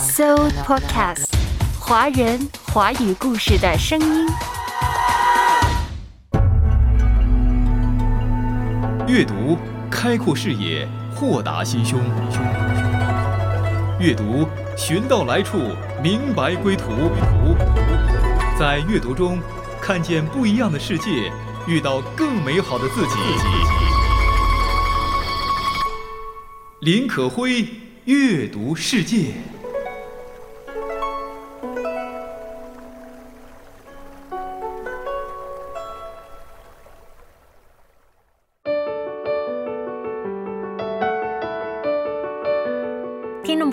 So Podcast，华人华语故事的声音。阅读开阔视野，豁达心胸。阅读寻到来处，明白归途。在阅读中看见不一样的世界，遇到更美好的自己。林可辉阅读世界。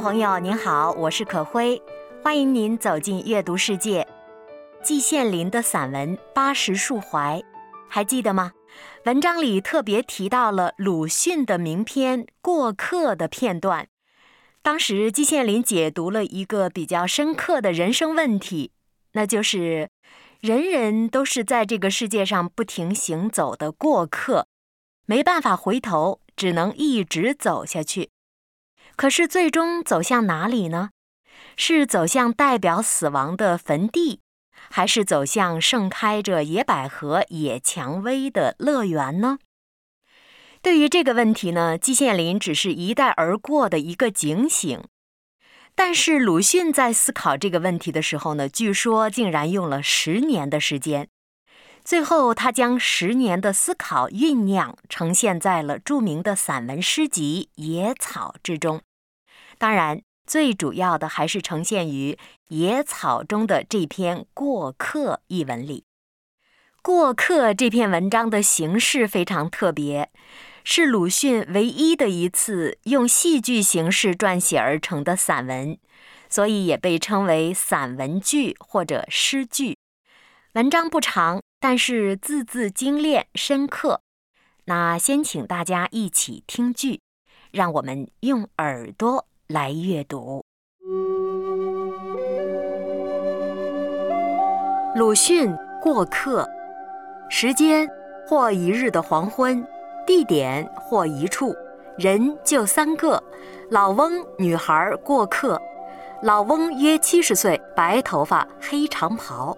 朋友您好，我是可辉，欢迎您走进阅读世界。季羡林的散文《八十树怀》，还记得吗？文章里特别提到了鲁迅的名篇《过客》的片段。当时季羡林解读了一个比较深刻的人生问题，那就是人人都是在这个世界上不停行走的过客，没办法回头，只能一直走下去。可是最终走向哪里呢？是走向代表死亡的坟地？还是走向盛开着野百合、野蔷薇的乐园呢？对于这个问题呢，季羡林只是一带而过的一个警醒。但是鲁迅在思考这个问题的时候呢，据说竟然用了十年的时间。最后，他将十年的思考酝酿呈现在了著名的散文诗集《野草》之中。当然。最主要的还是呈现于《野草》中的这篇《过客》一文里，《过客》这篇文章的形式非常特别，是鲁迅唯一的一次用戏剧形式撰写而成的散文，所以也被称为散文剧或者诗剧。文章不长，但是字字精炼深刻。那先请大家一起听剧，让我们用耳朵。来阅读。鲁迅过客，时间或一日的黄昏，地点或一处，人就三个：老翁、女孩过客。老翁约七十岁，白头发，黑长袍；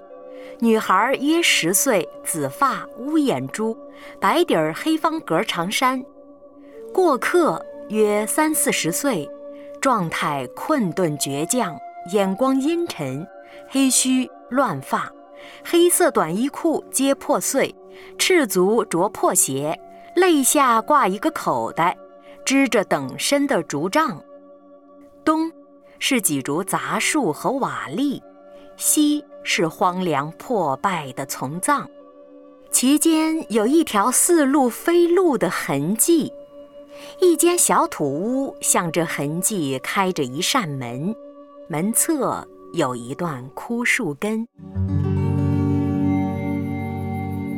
女孩约十岁，紫发，乌眼珠，白底儿黑方格长衫。过客约三四十岁。状态困顿倔强，眼光阴沉，黑须乱发，黑色短衣裤皆破碎，赤足着破鞋，肋下挂一个口袋，支着等身的竹杖。东是几株杂树和瓦砾，西是荒凉破败的丛葬，其间有一条似路非路的痕迹。一间小土屋，向着痕迹开着一扇门，门侧有一段枯树根。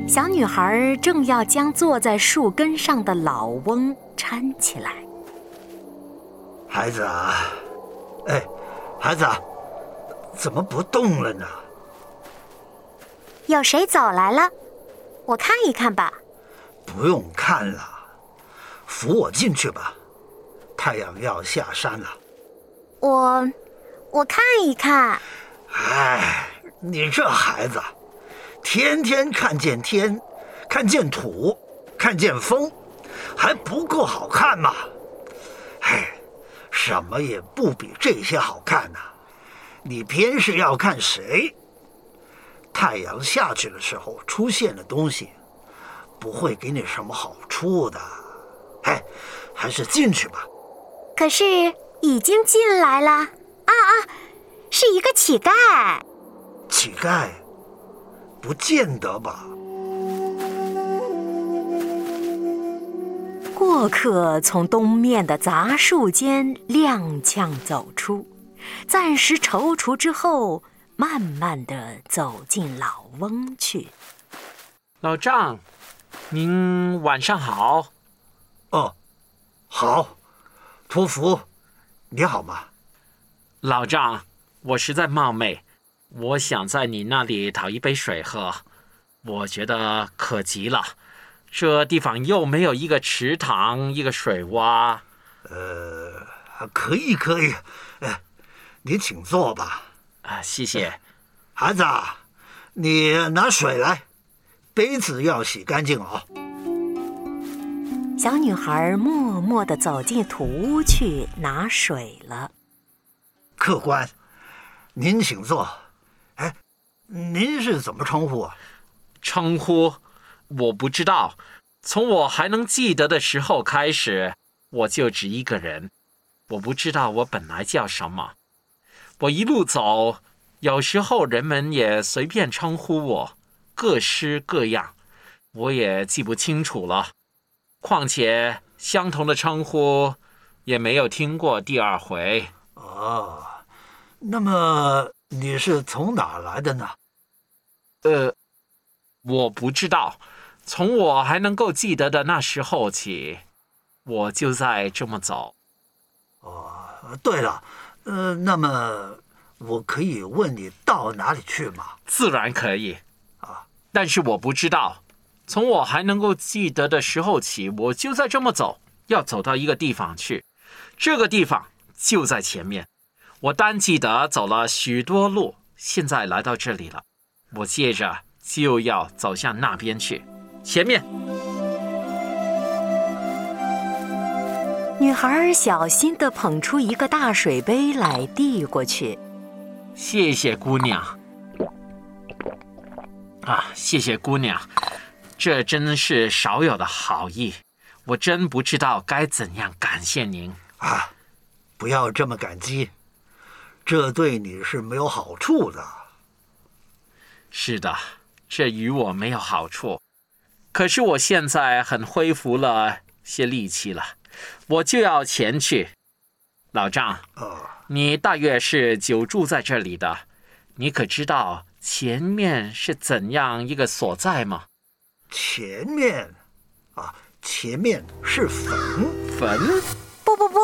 小女孩正要将坐在树根上的老翁搀起来。孩子啊，哎，孩子，怎么不动了呢？有谁走来了？我看一看吧。不用看了。扶我进去吧，太阳要下山了。我，我看一看。哎，你这孩子，天天看见天，看见土，看见风，还不够好看吗？哎，什么也不比这些好看呐。你偏是要看谁？太阳下去的时候出现的东西，不会给你什么好处的。哎，还是进去吧。可是已经进来了啊啊！是一个乞丐。乞丐？不见得吧。过客从东面的杂树间踉跄走出，暂时踌躇之后，慢慢的走进老翁去。老丈，您晚上好。哦，好，托福，你好吗？老丈，我实在冒昧，我想在你那里讨一杯水喝。我觉得可急了，这地方又没有一个池塘，一个水洼。呃，可以可以，哎，你请坐吧。啊，谢谢。孩子，你拿水来，杯子要洗干净哦。小女孩默默地走进土屋去拿水了。客官，您请坐。哎，您是怎么称呼啊？称呼我不知道。从我还能记得的时候开始，我就只一个人。我不知道我本来叫什么。我一路走，有时候人们也随便称呼我，各式各样，我也记不清楚了。况且相同的称呼也没有听过第二回。哦，那么你是从哪来的呢？呃，我不知道。从我还能够记得的那时候起，我就在这么走。哦，对了，呃，那么我可以问你到哪里去吗？自然可以。啊，但是我不知道。从我还能够记得的时候起，我就在这么走，要走到一个地方去。这个地方就在前面。我单记得走了许多路，现在来到这里了。我接着就要走向那边去。前面，女孩小心地捧出一个大水杯来，递过去。谢谢姑娘。啊，谢谢姑娘，这真是少有的好意，我真不知道该怎样感谢您啊！不要这么感激，这对你是没有好处的。是的，这与我没有好处。可是我现在很恢复了些力气了，我就要前去。老丈，你大约是久住在这里的，你可知道前面是怎样一个所在吗？前面，啊，前面是坟。坟？不不不，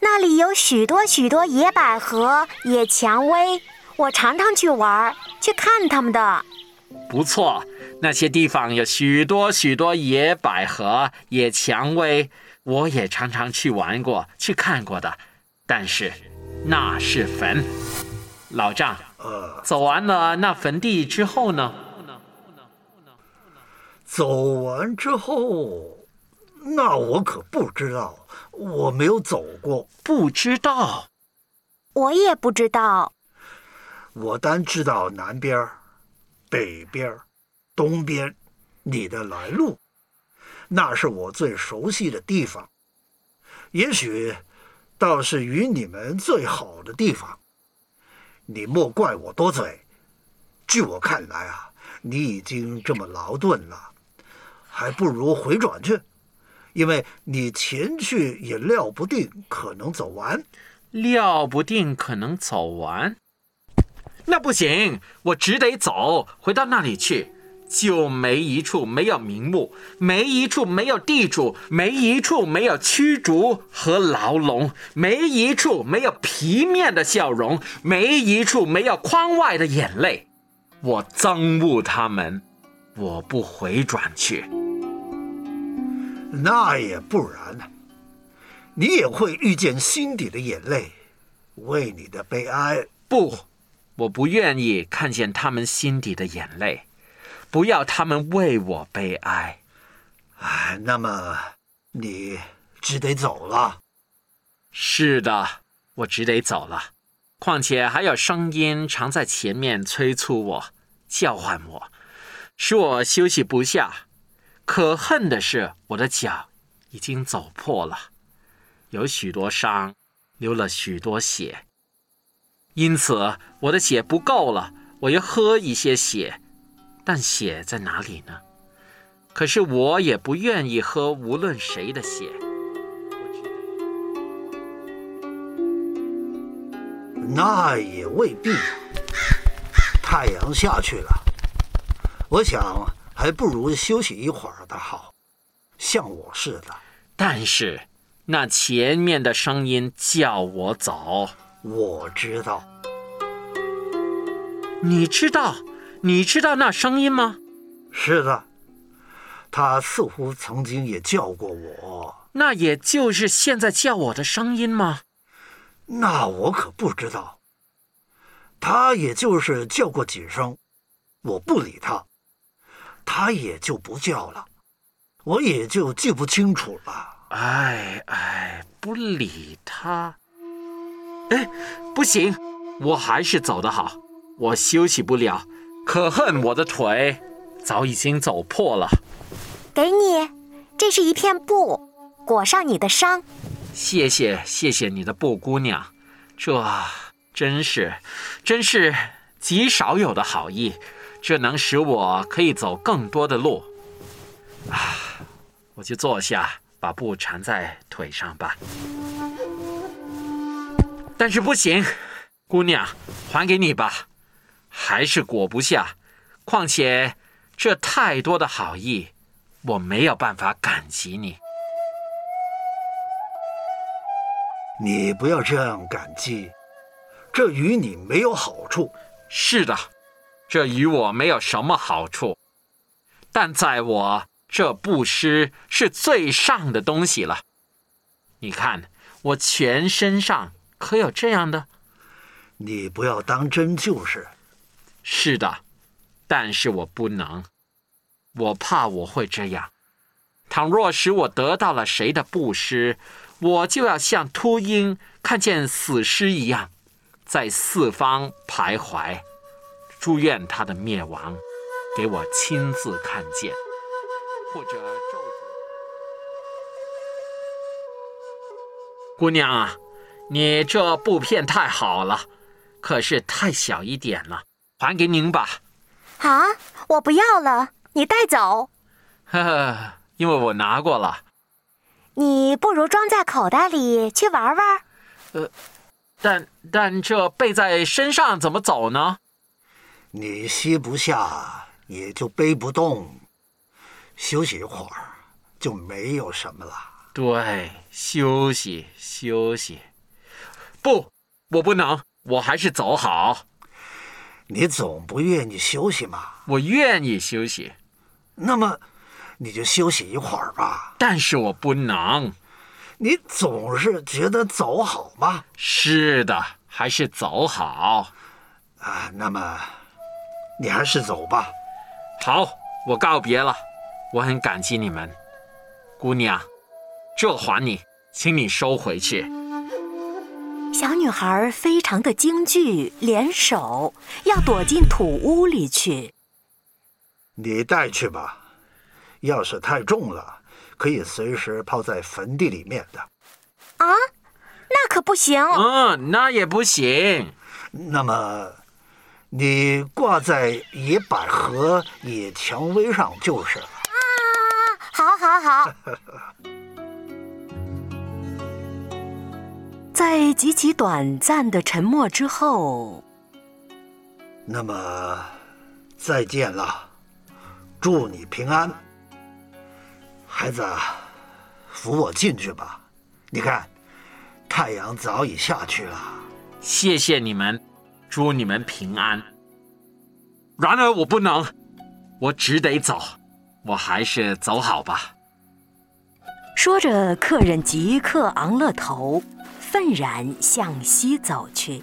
那里有许多许多野百合、野蔷薇，我常常去玩，去看它们的。不错。那些地方有许多许多野百合、野蔷薇，我也常常去玩过、去看过的。但是那是坟，老丈。走完了那坟地之后呢？走完之后，那我可不知道，我没有走过，不知道。我也不知道。我单知道南边北边东边，你的来路，那是我最熟悉的地方。也许，倒是与你们最好的地方。你莫怪我多嘴。据我看来啊，你已经这么劳顿了，还不如回转去，因为你前去也料不定可能走完。料不定可能走完，那不行，我只得走回到那里去。就没一处没有名目，没一处没有地主，没一处没有驱逐和牢笼，没一处没有皮面的笑容，没一处没有框外的眼泪。我憎恶他们，我不回转去。那也不然呢，你也会遇见心底的眼泪，为你的悲哀。不，我不愿意看见他们心底的眼泪。不要他们为我悲哀，哎，那么你只得走了。是的，我只得走了。况且还有声音常在前面催促我、叫唤我，使我休息不下。可恨的是，我的脚已经走破了，有许多伤，流了许多血。因此，我的血不够了，我要喝一些血。但血在哪里呢？可是我也不愿意喝无论谁的血。那也未必。太阳下去了，我想还不如休息一会儿的好，像我似的。但是那前面的声音叫我走，我知道。你知道？你知道那声音吗？是的，他似乎曾经也叫过我。那也就是现在叫我的声音吗？那我可不知道。他也就是叫过几声，我不理他，他也就不叫了，我也就记不清楚了。哎哎，不理他。哎，不行，我还是走的好，我休息不了。可恨我的腿早已经走破了。给你，这是一片布，裹上你的伤。谢谢谢谢你的布姑娘，这真是真是极少有的好意，这能使我可以走更多的路。啊，我就坐下，把布缠在腿上吧。但是不行，姑娘，还给你吧，还是裹不下。况且这太多的好意，我没有办法感激你。你不要这样感激，这与你没有好处。是的，这与我没有什么好处，但在我这布施是最上的东西了。你看，我全身上可有这样的？你不要当真就是。是的，但是我不能，我怕我会这样。倘若使我得到了谁的布施，我就要像秃鹰看见死尸一样，在四方徘徊，祝愿他的灭亡，给我亲自看见，或者咒诅。姑娘啊，你这布片太好了，可是太小一点了，还给您吧。啊，我不要了，你带走。呵呵，因为我拿过了。你不如装在口袋里去玩玩。呃，但但这背在身上怎么走呢？你吸不下，也就背不动。休息一会儿，就没有什么了。对，休息休息。不，我不能，我还是走好。你总不愿意休息嘛？我愿意休息。那么。你就休息一会儿吧，但是我不能。你总是觉得走好吗？是的，还是走好。啊，那么你还是走吧。好，我告别了。我很感激你们，姑娘，这还你，请你收回去。小女孩非常的惊惧，联手要躲进土屋里去。你带去吧。要是太重了，可以随时抛在坟地里面的。啊，那可不行。嗯，那也不行。那么，你挂在野百合、野蔷薇上就是了。啊，好，好，好。在极其短暂的沉默之后，那么，再见了，祝你平安。孩子，扶我进去吧。你看，太阳早已下去了。谢谢你们，祝你们平安。然而我不能，我只得走。我还是走好吧。说着，客人即刻昂了头，愤然向西走去。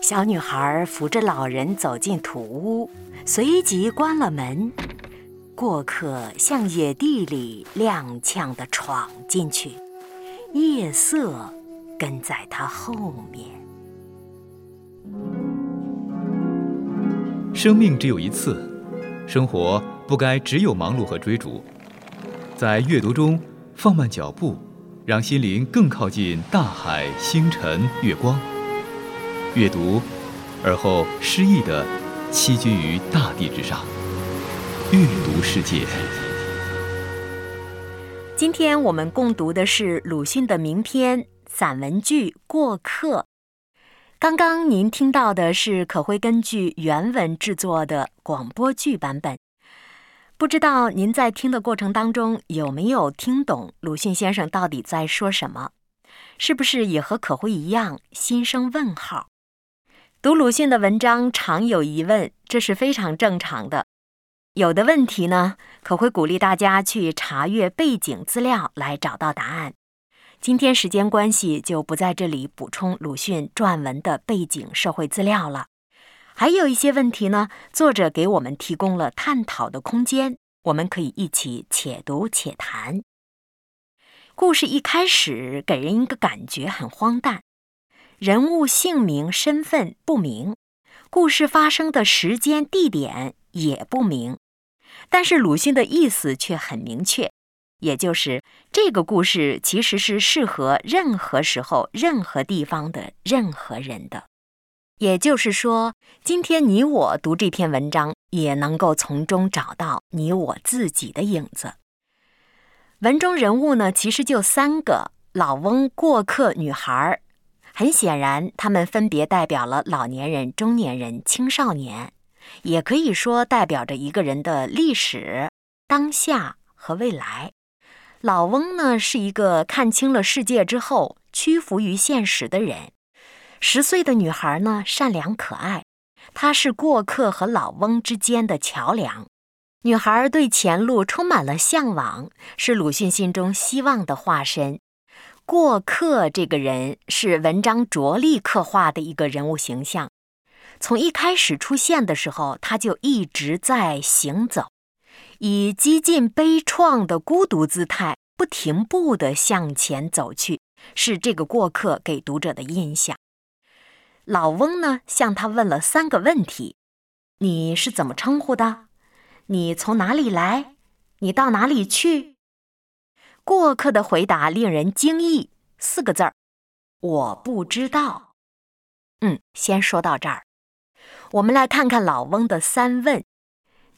小女孩扶着老人走进土屋，随即关了门。过客向野地里踉跄地闯进去，夜色跟在他后面。生命只有一次，生活不该只有忙碌和追逐。在阅读中放慢脚步，让心灵更靠近大海、星辰、月光。阅读，而后诗意地栖居于大地之上。阅读世界。今天我们共读的是鲁迅的名篇散文剧《过客》。刚刚您听到的是可会根据原文制作的广播剧版本。不知道您在听的过程当中有没有听懂鲁迅先生到底在说什么？是不是也和可辉一样心生问号？读鲁迅的文章常有疑问，这是非常正常的。有的问题呢，可会鼓励大家去查阅背景资料来找到答案；今天时间关系，就不在这里补充鲁迅撰文的背景社会资料了。还有一些问题呢，作者给我们提供了探讨的空间，我们可以一起且读且谈。故事一开始给人一个感觉很荒诞，人物姓名、身份不明，故事发生的时间、地点也不明，但是鲁迅的意思却很明确。也就是这个故事其实是适合任何时候、任何地方的任何人的。也就是说，今天你我读这篇文章，也能够从中找到你我自己的影子。文中人物呢，其实就三个：老翁、过客、女孩。很显然，他们分别代表了老年人、中年人、青少年，也可以说代表着一个人的历史、当下和未来。老翁呢，是一个看清了世界之后屈服于现实的人。十岁的女孩呢，善良可爱，她是过客和老翁之间的桥梁。女孩对前路充满了向往，是鲁迅心中希望的化身。过客这个人是文章着力刻画的一个人物形象，从一开始出现的时候，他就一直在行走。以几近悲怆的孤独姿态，不停步地向前走去，是这个过客给读者的印象。老翁呢，向他问了三个问题：“你是怎么称呼的？你从哪里来？你到哪里去？”过客的回答令人惊异，四个字儿：“我不知道。”嗯，先说到这儿，我们来看看老翁的三问。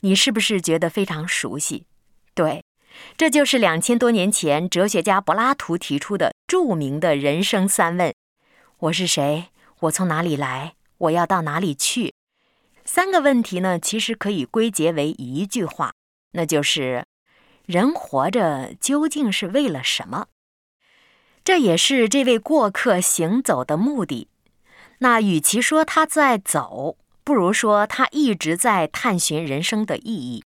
你是不是觉得非常熟悉？对，这就是两千多年前哲学家柏拉图提出的著名的人生三问：我是谁？我从哪里来？我要到哪里去？三个问题呢，其实可以归结为一句话，那就是人活着究竟是为了什么？这也是这位过客行走的目的。那与其说他在走，不如说，他一直在探寻人生的意义。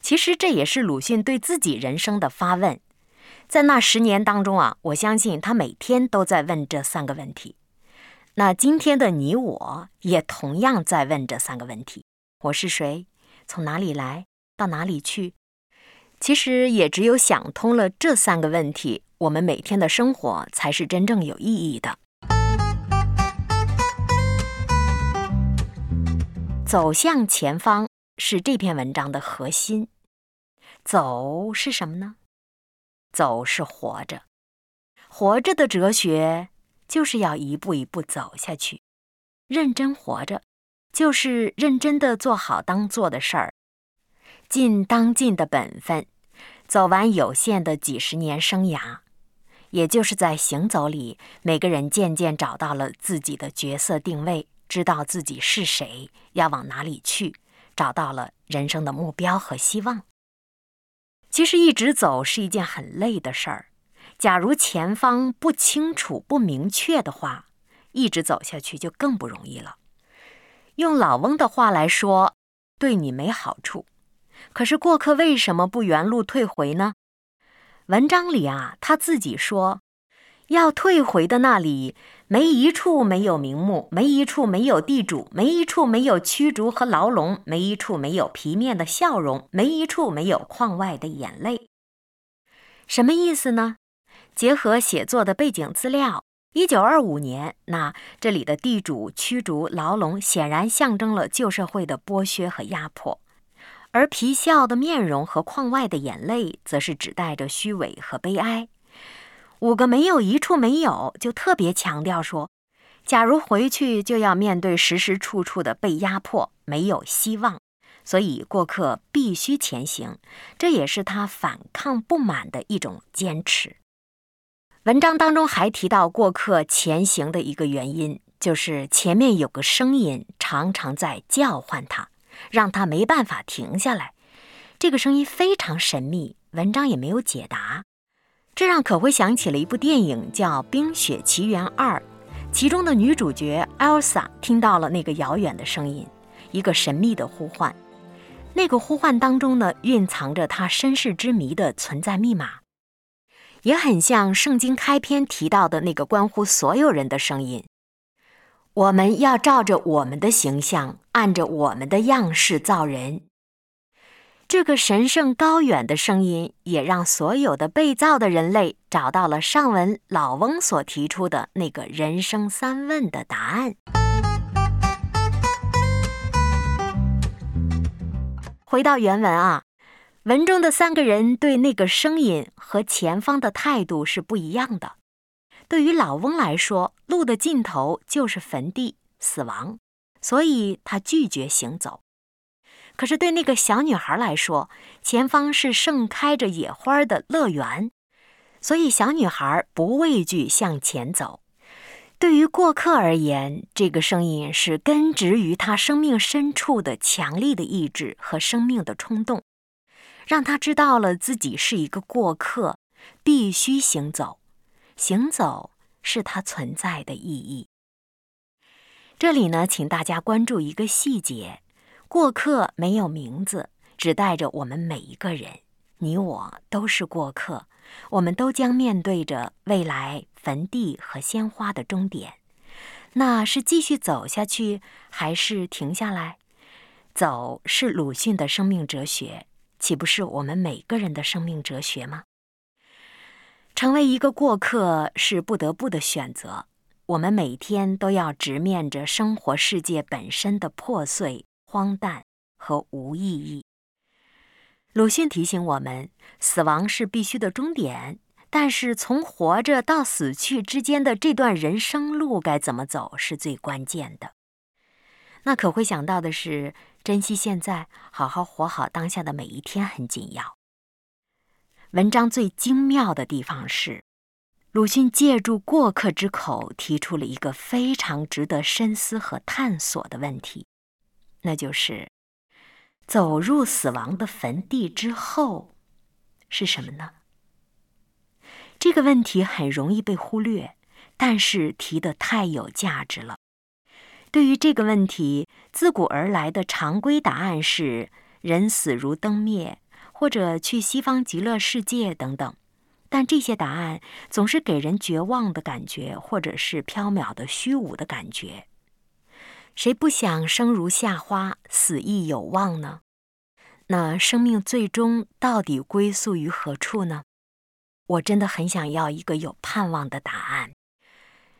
其实这也是鲁迅对自己人生的发问。在那十年当中啊，我相信他每天都在问这三个问题。那今天的你我也同样在问这三个问题：我是谁？从哪里来？到哪里去？其实也只有想通了这三个问题，我们每天的生活才是真正有意义的。走向前方是这篇文章的核心。走是什么呢？走是活着，活着的哲学就是要一步一步走下去。认真活着，就是认真的做好当做的事儿，尽当尽的本分，走完有限的几十年生涯。也就是在行走里，每个人渐渐找到了自己的角色定位。知道自己是谁，要往哪里去，找到了人生的目标和希望。其实一直走是一件很累的事儿。假如前方不清楚、不明确的话，一直走下去就更不容易了。用老翁的话来说，对你没好处。可是过客为什么不原路退回呢？文章里啊，他自己说。要退回的那里，没一处没有名目，没一处没有地主，没一处没有驱逐和牢笼，没一处没有皮面的笑容，没一处没有眶外的眼泪。什么意思呢？结合写作的背景资料，一九二五年，那这里的地主、驱逐、牢笼，显然象征了旧社会的剥削和压迫，而皮笑的面容和眶外的眼泪，则是指代着虚伪和悲哀。五个没有一处没有，就特别强调说，假如回去就要面对时时处处的被压迫，没有希望，所以过客必须前行，这也是他反抗不满的一种坚持。文章当中还提到过客前行的一个原因，就是前面有个声音常常在叫唤他，让他没办法停下来。这个声音非常神秘，文章也没有解答。这让可辉想起了一部电影，叫《冰雪奇缘二》，其中的女主角 Elsa 听到了那个遥远的声音，一个神秘的呼唤。那个呼唤当中呢，蕴藏着她身世之谜的存在密码。也很像圣经开篇提到的那个关乎所有人的声音。我们要照着我们的形象，按着我们的样式造人。这个神圣高远的声音，也让所有的被造的人类找到了上文老翁所提出的那个人生三问的答案。回到原文啊，文中的三个人对那个声音和前方的态度是不一样的。对于老翁来说，路的尽头就是坟地、死亡，所以他拒绝行走。可是对那个小女孩来说，前方是盛开着野花的乐园，所以小女孩不畏惧向前走。对于过客而言，这个声音是根植于他生命深处的强力的意志和生命的冲动，让他知道了自己是一个过客，必须行走。行走是它存在的意义。这里呢，请大家关注一个细节：过客没有名字，只带着我们每一个人。你我都是过客，我们都将面对着未来坟地和鲜花的终点。那是继续走下去，还是停下来？走是鲁迅的生命哲学，岂不是我们每个人的生命哲学吗？成为一个过客是不得不的选择。我们每天都要直面着生活世界本身的破碎、荒诞和无意义。鲁迅提醒我们，死亡是必须的终点，但是从活着到死去之间的这段人生路该怎么走是最关键的。那可会想到的是，珍惜现在，好好活好当下的每一天很紧要。文章最精妙的地方是，鲁迅借助过客之口提出了一个非常值得深思和探索的问题，那就是走入死亡的坟地之后是什么呢？这个问题很容易被忽略，但是提的太有价值了。对于这个问题，自古而来的常规答案是：人死如灯灭。或者去西方极乐世界等等，但这些答案总是给人绝望的感觉，或者是缥缈的虚无的感觉。谁不想生如夏花，死亦有望呢？那生命最终到底归宿于何处呢？我真的很想要一个有盼望的答案。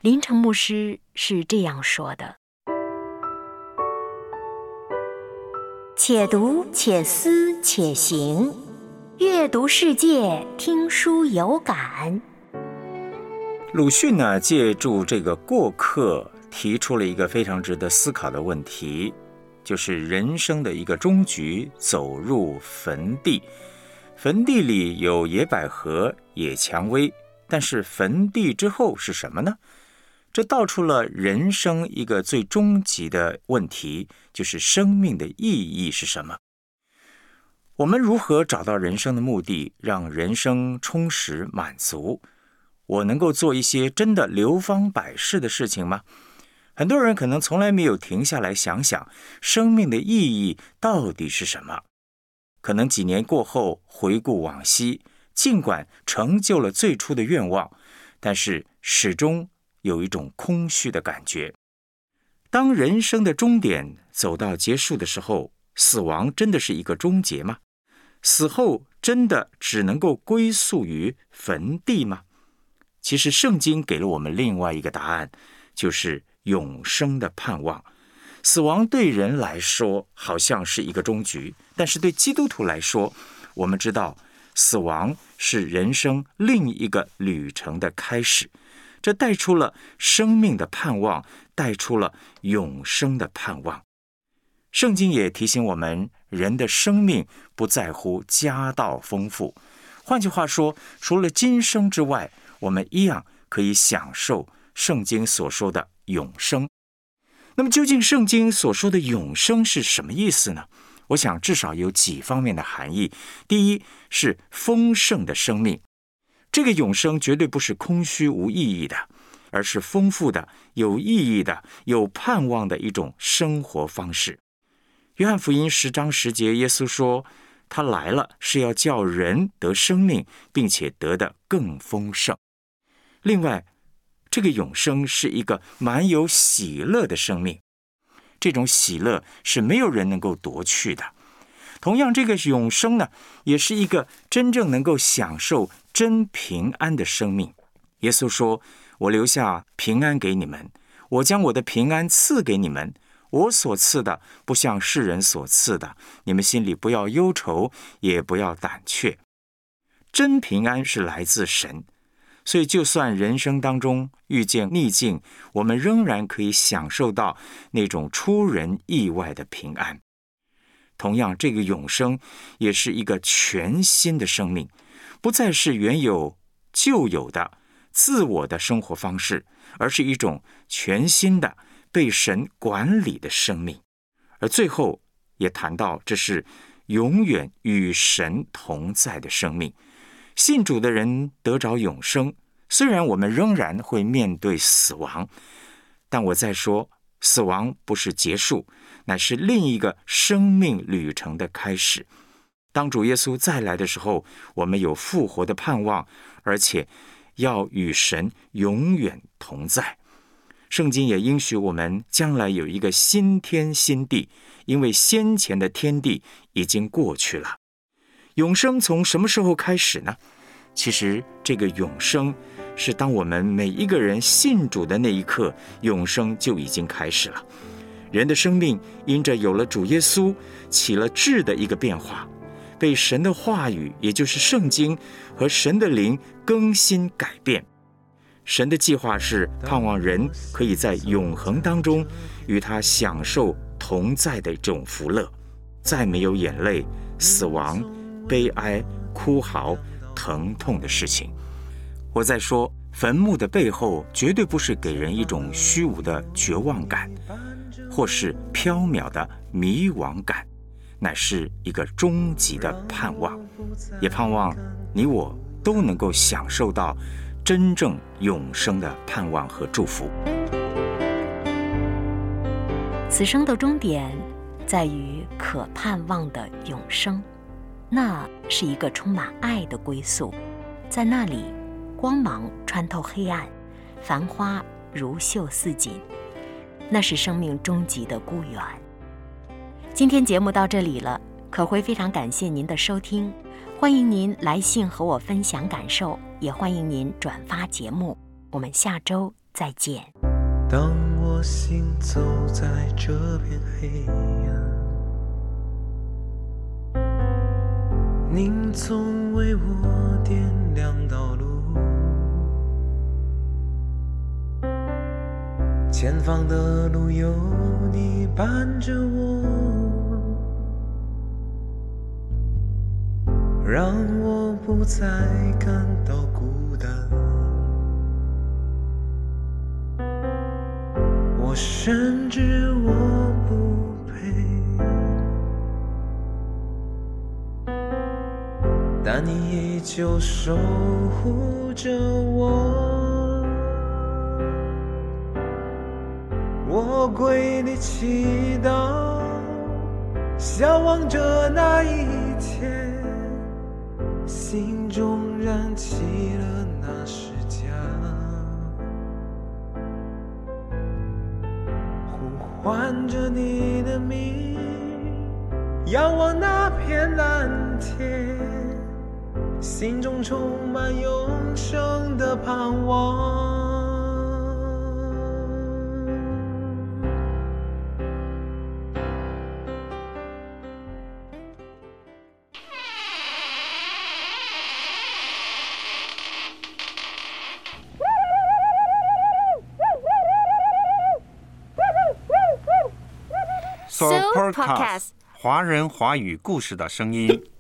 林城牧师是这样说的。且读且思且行，阅读世界，听书有感。鲁迅呢，借助这个过客，提出了一个非常值得思考的问题，就是人生的一个终局——走入坟地。坟地里有野百合、野蔷薇，但是坟地之后是什么呢？这道出了人生一个最终极的问题，就是生命的意义是什么？我们如何找到人生的目的，让人生充实满足？我能够做一些真的流芳百世的事情吗？很多人可能从来没有停下来想想生命的意义到底是什么。可能几年过后回顾往昔，尽管成就了最初的愿望，但是始终。有一种空虚的感觉。当人生的终点走到结束的时候，死亡真的是一个终结吗？死后真的只能够归宿于坟地吗？其实，圣经给了我们另外一个答案，就是永生的盼望。死亡对人来说好像是一个终局，但是对基督徒来说，我们知道死亡是人生另一个旅程的开始。这带出了生命的盼望，带出了永生的盼望。圣经也提醒我们，人的生命不在乎家道丰富。换句话说，除了今生之外，我们一样可以享受圣经所说的永生。那么，究竟圣经所说的永生是什么意思呢？我想至少有几方面的含义。第一是丰盛的生命。这个永生绝对不是空虚无意义的，而是丰富的、有意义的、有盼望的一种生活方式。约翰福音十章十节，耶稣说：“他来了是要叫人得生命，并且得的更丰盛。另外，这个永生是一个满有喜乐的生命，这种喜乐是没有人能够夺去的。同样，这个永生呢，也是一个真正能够享受真平安的生命。耶稣说：“我留下平安给你们，我将我的平安赐给你们。我所赐的，不像世人所赐的。你们心里不要忧愁，也不要胆怯。真平安是来自神，所以就算人生当中遇见逆境，我们仍然可以享受到那种出人意外的平安。同样，这个永生也是一个全新的生命，不再是原有旧有的。”自我的生活方式，而是一种全新的被神管理的生命。而最后也谈到，这是永远与神同在的生命。信主的人得着永生，虽然我们仍然会面对死亡，但我在说，死亡不是结束，乃是另一个生命旅程的开始。当主耶稣再来的时候，我们有复活的盼望，而且。要与神永远同在，圣经也应许我们将来有一个新天新地，因为先前的天地已经过去了。永生从什么时候开始呢？其实，这个永生是当我们每一个人信主的那一刻，永生就已经开始了。人的生命因着有了主耶稣，起了质的一个变化。被神的话语，也就是圣经和神的灵更新改变。神的计划是盼望人可以在永恒当中与他享受同在的这种福乐，再没有眼泪、死亡、悲哀、哭嚎、疼痛的事情。我在说，坟墓的背后绝对不是给人一种虚无的绝望感，或是飘渺的迷惘感。乃是一个终极的盼望，也盼望你我都能够享受到真正永生的盼望和祝福。此生的终点在于可盼望的永生，那是一个充满爱的归宿，在那里，光芒穿透黑暗，繁花如绣似锦，那是生命终极的故园。今天节目到这里了，可辉非常感谢您的收听，欢迎您来信和我分享感受，也欢迎您转发节目，我们下周再见。当我行走在这片黑，您总为我点亮道路，前方的路有你伴着我。让我不再感到孤单。我深知我不但你依旧守护着我。我跪地祈祷，向往着那一天。心中燃起了那世家，呼唤着你的名，仰望那片蓝天，心中充满永生的盼望。So Podcast，华人华语故事的声音。